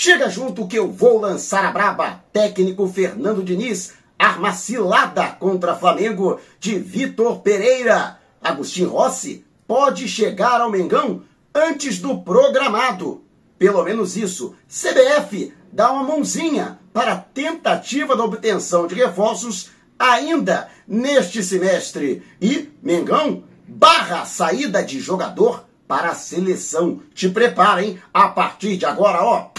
Chega junto que eu vou lançar a braba. Técnico Fernando Diniz arma cilada contra Flamengo de Vitor Pereira. Agostinho Rossi pode chegar ao Mengão antes do programado. Pelo menos isso. CBF dá uma mãozinha para a tentativa da obtenção de reforços ainda neste semestre. E Mengão barra saída de jogador para a seleção. Te preparem a partir de agora, ó.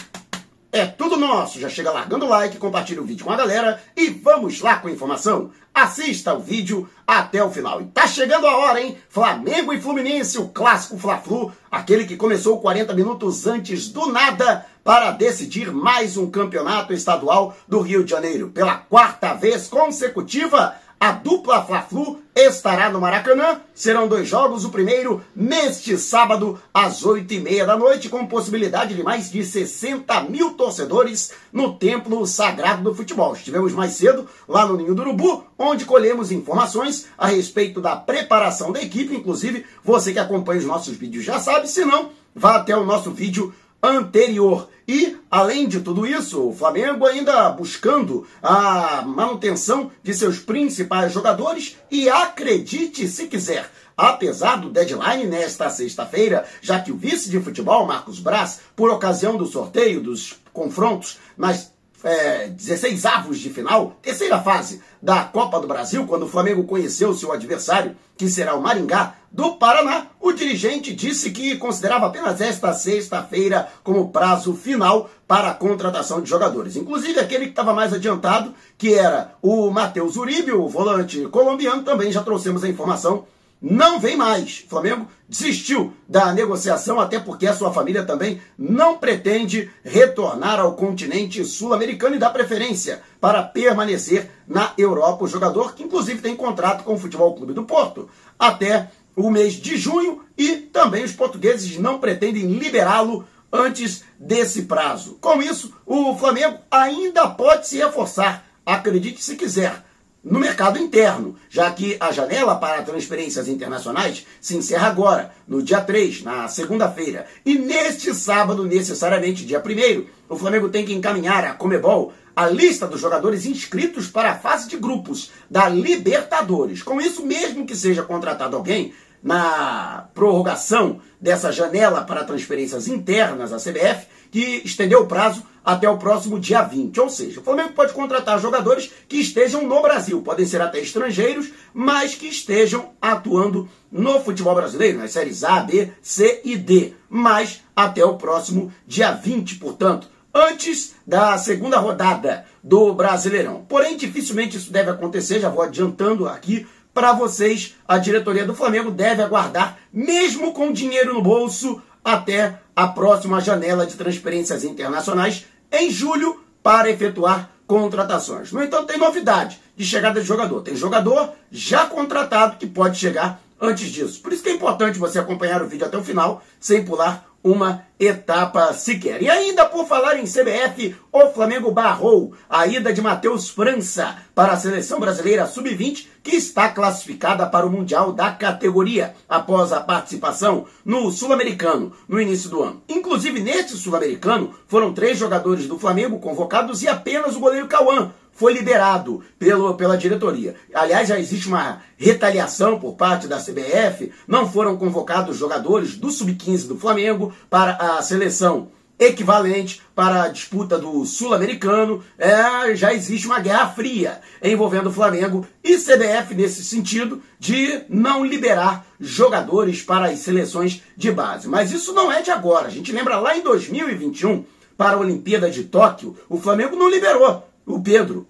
É tudo nosso. Já chega largando o like, compartilha o vídeo com a galera e vamos lá com a informação. Assista o vídeo até o final. E tá chegando a hora, hein? Flamengo e Fluminense, o clássico Fla-Flu, aquele que começou 40 minutos antes do nada para decidir mais um campeonato estadual do Rio de Janeiro. Pela quarta vez consecutiva, a dupla Fla-Flu estará no Maracanã. Serão dois jogos. O primeiro neste sábado, às oito e meia da noite, com possibilidade de mais de 60 mil torcedores no Templo Sagrado do Futebol. Estivemos mais cedo lá no Ninho do Urubu, onde colhemos informações a respeito da preparação da equipe. Inclusive, você que acompanha os nossos vídeos já sabe. Se não, vá até o nosso vídeo anterior. E, além de tudo isso, o Flamengo ainda buscando a manutenção de seus principais jogadores e acredite se quiser, apesar do deadline nesta sexta-feira, já que o vice de futebol, Marcos Braz, por ocasião do sorteio dos confrontos nas é, 16 avos de final, terceira fase da Copa do Brasil, quando o Flamengo conheceu seu adversário, que será o Maringá do Paraná, o dirigente disse que considerava apenas esta sexta-feira como prazo final para a contratação de jogadores. Inclusive aquele que estava mais adiantado, que era o Matheus Uribe, o volante colombiano, também já trouxemos a informação não vem mais. O Flamengo desistiu da negociação, até porque a sua família também não pretende retornar ao continente sul-americano e dá preferência para permanecer na Europa. O jogador, que inclusive tem contrato com o Futebol Clube do Porto até o mês de junho e também os portugueses não pretendem liberá-lo antes desse prazo. Com isso, o Flamengo ainda pode se reforçar, acredite se quiser no mercado interno, já que a janela para transferências internacionais se encerra agora, no dia 3, na segunda-feira. E neste sábado, necessariamente dia 1, o Flamengo tem que encaminhar a Comebol a lista dos jogadores inscritos para a fase de grupos da Libertadores. Com isso, mesmo que seja contratado alguém, na prorrogação dessa janela para transferências internas à CBF, que estendeu o prazo até o próximo dia 20. Ou seja, o Flamengo pode contratar jogadores que estejam no Brasil, podem ser até estrangeiros, mas que estejam atuando no futebol brasileiro, nas séries A, B, C e D, mas até o próximo dia 20, portanto, antes da segunda rodada do Brasileirão. Porém, dificilmente isso deve acontecer, já vou adiantando aqui para vocês, a diretoria do Flamengo deve aguardar, mesmo com dinheiro no bolso, até a próxima janela de transferências internacionais em julho para efetuar contratações. No entanto, tem novidade de chegada de jogador. Tem jogador já contratado que pode chegar antes disso. Por isso que é importante você acompanhar o vídeo até o final, sem pular uma etapa sequer. E ainda por falar em CBF, o Flamengo barrou a ida de Matheus França para a seleção brasileira sub-20, que está classificada para o Mundial da categoria, após a participação no Sul-Americano no início do ano. Inclusive, neste Sul-Americano, foram três jogadores do Flamengo convocados e apenas o goleiro Cauã foi liberado pelo, pela diretoria. Aliás, já existe uma retaliação por parte da CBF, não foram convocados jogadores do Sub-15 do Flamengo para a seleção equivalente para a disputa do Sul-Americano, é, já existe uma guerra fria envolvendo o Flamengo e CBF nesse sentido de não liberar jogadores para as seleções de base. Mas isso não é de agora. A gente lembra lá em 2021, para a Olimpíada de Tóquio, o Flamengo não liberou o Pedro.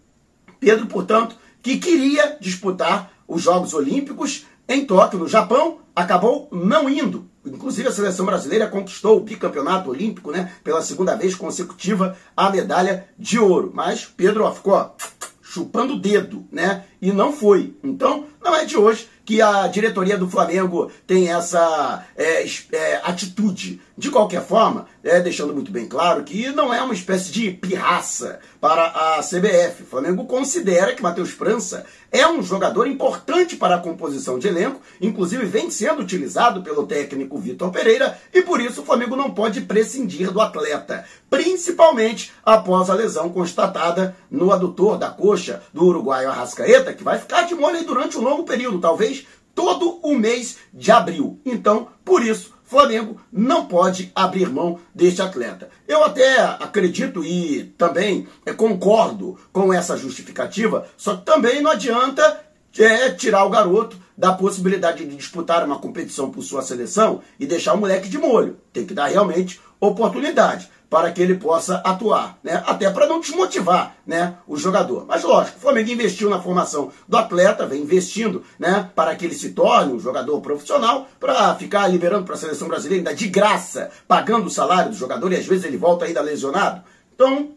Pedro, portanto, que queria disputar os Jogos Olímpicos em Tóquio, no Japão, acabou não indo. Inclusive a seleção brasileira conquistou o bicampeonato olímpico, né, pela segunda vez consecutiva, a medalha de ouro. Mas Pedro ó, ficou ó, chupando o dedo, né, e não foi. Então, não é de hoje que a diretoria do Flamengo tem essa é, é, atitude De qualquer forma, é, deixando muito bem claro que não é uma espécie de pirraça para a CBF. O Flamengo considera que Matheus França é um jogador importante para a composição de elenco, inclusive vem sendo utilizado pelo técnico Vitor Pereira, e por isso o Flamengo não pode prescindir do atleta, principalmente após a lesão constatada no adutor da coxa do uruguaio Arrascaeta, que vai ficar de molho durante um longo período, talvez todo o mês de abril. Então, por isso, Flamengo não pode abrir mão deste atleta. Eu até acredito e também é, concordo com essa justificativa, só que também não adianta é, tirar o garoto da possibilidade de disputar uma competição por sua seleção e deixar o moleque de molho. Tem que dar realmente oportunidade para que ele possa atuar, né? Até para não desmotivar, né, o jogador. Mas lógico, o Flamengo investiu na formação do atleta, vem investindo, né, para que ele se torne um jogador profissional, para ficar liberando para a seleção brasileira ainda de graça, pagando o salário do jogador e às vezes ele volta ainda lesionado. Então,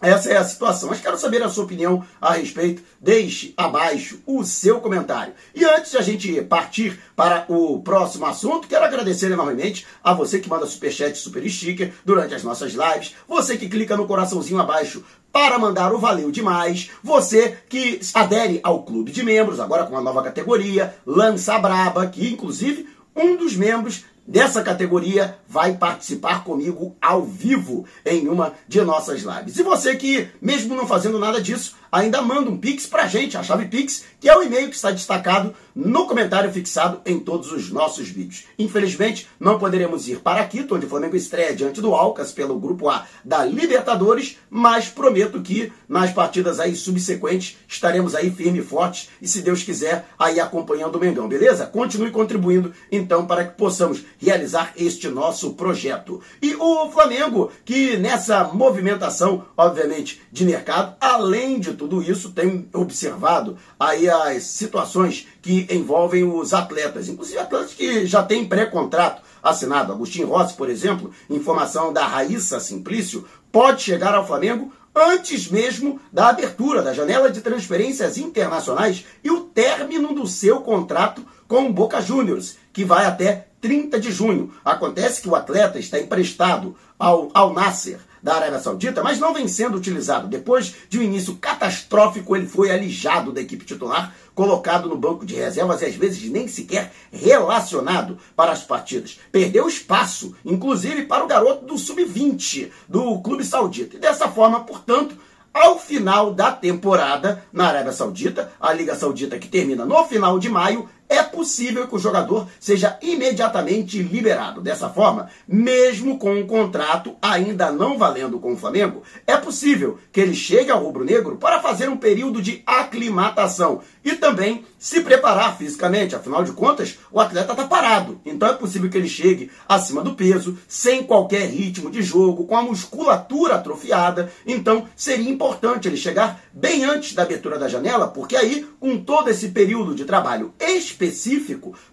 essa é a situação. Mas quero saber a sua opinião a respeito. Deixe abaixo o seu comentário. E antes de a gente partir para o próximo assunto, quero agradecer enormemente a você que manda superchat super sticker durante as nossas lives, você que clica no coraçãozinho abaixo para mandar o valeu demais, você que adere ao clube de membros, agora com uma nova categoria, Lança Braba, que inclusive um dos membros dessa categoria vai participar comigo ao vivo em uma de nossas lives. E você que, mesmo não fazendo nada disso, ainda manda um Pix pra gente, a chave Pix, que é o e-mail que está destacado no comentário fixado em todos os nossos vídeos. Infelizmente, não poderemos ir para Quito, onde o Flamengo estreia diante do Alcas pelo Grupo A da Libertadores, mas prometo que nas partidas aí subsequentes estaremos aí firme e fortes e, se Deus quiser, aí acompanhando o Mengão, beleza? Continue contribuindo, então, para que possamos realizar este nosso projeto. E o Flamengo, que nessa movimentação, obviamente, de mercado, além de tudo isso, tem observado aí as situações que envolvem os atletas, inclusive atletas que já têm pré-contrato assinado. Agostinho Rossi, por exemplo, informação da Raíssa Simplício, pode chegar ao Flamengo antes mesmo da abertura da janela de transferências internacionais e o término do seu contrato com o Boca Juniors, que vai até 30 de junho. Acontece que o atleta está emprestado ao, ao Nasser da Arábia Saudita, mas não vem sendo utilizado. Depois de um início catastrófico, ele foi alijado da equipe titular, colocado no banco de reservas e às vezes nem sequer relacionado para as partidas. Perdeu espaço, inclusive para o garoto do sub-20 do clube saudita. E dessa forma, portanto, ao final da temporada na Arábia Saudita, a Liga Saudita que termina no final de maio, é possível que o jogador seja imediatamente liberado. Dessa forma, mesmo com um contrato ainda não valendo com o Flamengo, é possível que ele chegue ao rubro-negro para fazer um período de aclimatação e também se preparar fisicamente. Afinal de contas, o atleta está parado. Então é possível que ele chegue acima do peso, sem qualquer ritmo de jogo, com a musculatura atrofiada. Então seria importante ele chegar bem antes da abertura da janela, porque aí, com todo esse período de trabalho específico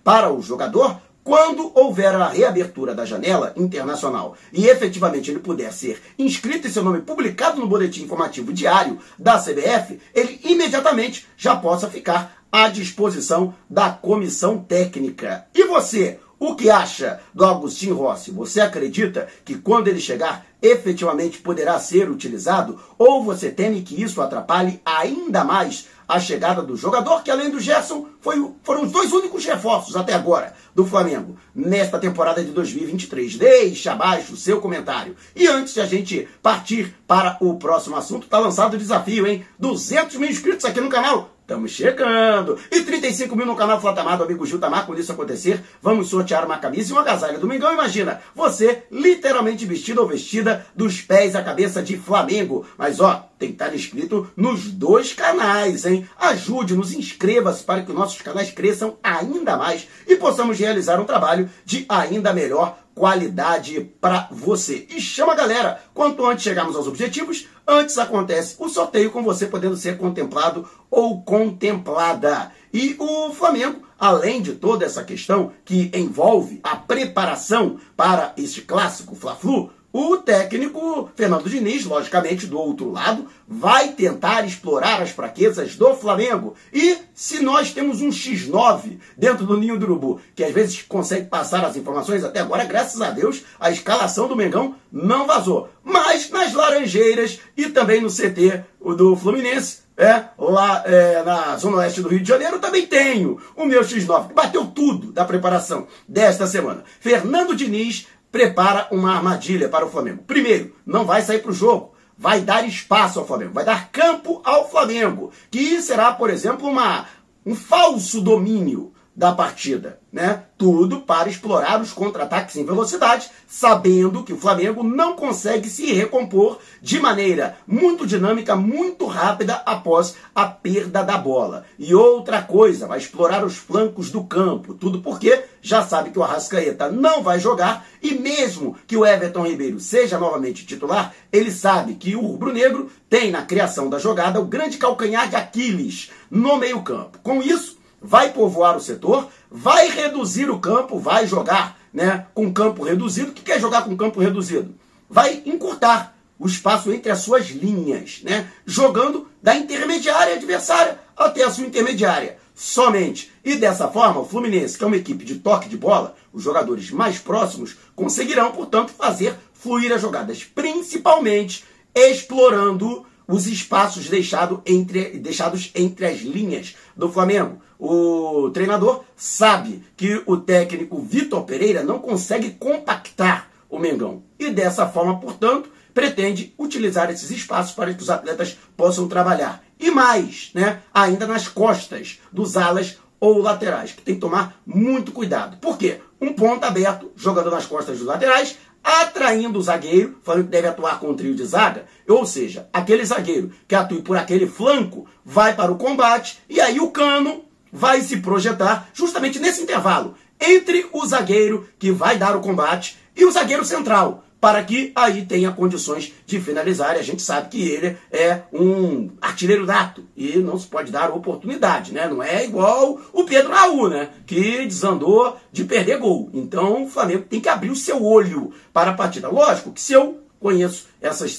para o jogador, quando houver a reabertura da janela internacional e efetivamente ele puder ser inscrito e seu nome publicado no boletim informativo diário da CBF, ele imediatamente já possa ficar à disposição da comissão técnica. E você, o que acha do Agostinho Rossi? Você acredita que quando ele chegar efetivamente poderá ser utilizado? Ou você teme que isso atrapalhe ainda mais a chegada do jogador, que além do Gerson, foi, foram os dois únicos reforços até agora do Flamengo nesta temporada de 2023. Deixe abaixo o seu comentário. E antes de a gente partir para o próximo assunto, está lançado o desafio, hein? 200 mil inscritos aqui no canal. Estamos chegando! E 35 mil no canal Flatamar do amigo Gil Tamar. Quando isso acontecer, vamos sortear uma camisa e uma agasalho do Mengão. Imagina, você literalmente vestido ou vestida dos pés à cabeça de Flamengo. Mas ó, tem que estar inscrito nos dois canais, hein? Ajude-nos, inscreva-se para que nossos canais cresçam ainda mais e possamos realizar um trabalho de ainda melhor qualidade para você. E chama a galera. Quanto antes chegarmos aos objetivos, antes acontece o sorteio com você podendo ser contemplado ou contemplada. E o Flamengo, além de toda essa questão que envolve a preparação para este clássico Fla-Flu, o técnico Fernando Diniz, logicamente do outro lado, vai tentar explorar as fraquezas do Flamengo. E se nós temos um X9 dentro do ninho do urubu, que às vezes consegue passar as informações, até agora, graças a Deus, a escalação do Mengão não vazou. Mas nas Laranjeiras e também no CT do Fluminense, é, lá é, na zona oeste do Rio de Janeiro, também tenho o meu X9, que bateu tudo da preparação desta semana. Fernando Diniz prepara uma armadilha para o Flamengo. Primeiro, não vai sair para o jogo. Vai dar espaço ao Flamengo, vai dar campo ao Flamengo, que será, por exemplo, uma, um falso domínio da partida, né? Tudo para explorar os contra-ataques em velocidade, sabendo que o Flamengo não consegue se recompor de maneira muito dinâmica, muito rápida após a perda da bola. E outra coisa, vai explorar os flancos do campo, tudo porque já sabe que o Arrascaeta não vai jogar e mesmo que o Everton Ribeiro seja novamente titular, ele sabe que o rubro-negro tem na criação da jogada o grande calcanhar de Aquiles no meio-campo. Com isso, vai povoar o setor, vai reduzir o campo, vai jogar né, com campo reduzido. O que é jogar com campo reduzido? Vai encurtar o espaço entre as suas linhas, né, jogando da intermediária adversária até a sua intermediária somente. E dessa forma, o Fluminense, que é uma equipe de toque de bola, os jogadores mais próximos conseguirão, portanto, fazer fluir as jogadas, principalmente explorando os espaços deixado entre, deixados entre as linhas do Flamengo. O treinador sabe que o técnico Vitor Pereira não consegue compactar o Mengão e dessa forma, portanto, pretende utilizar esses espaços para que os atletas possam trabalhar. E mais, né, ainda nas costas dos alas ou laterais, que tem que tomar muito cuidado. Por quê? Um ponto aberto, jogando nas costas dos laterais, atraindo o zagueiro, falando que deve atuar com um trio de zaga, ou seja, aquele zagueiro que atue por aquele flanco vai para o combate e aí o cano vai se projetar justamente nesse intervalo entre o zagueiro que vai dar o combate e o zagueiro central, para que aí tenha condições de finalizar. E a gente sabe que ele é um artilheiro nato e não se pode dar oportunidade, né? Não é igual o Pedro Raul, né? Que desandou de perder gol. Então o Flamengo tem que abrir o seu olho para a partida. Lógico que se eu conheço essas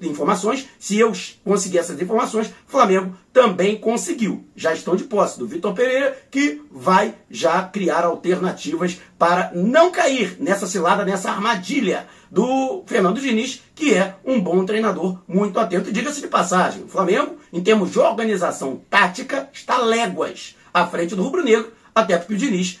informações, se eu conseguir essas informações, Flamengo também conseguiu. Já estão de posse do Vitor Pereira, que vai já criar alternativas para não cair nessa cilada, nessa armadilha do Fernando Diniz, que é um bom treinador, muito atento. Diga-se de passagem, o Flamengo, em termos de organização tática, está léguas à frente do Rubro Negro, até porque o Diniz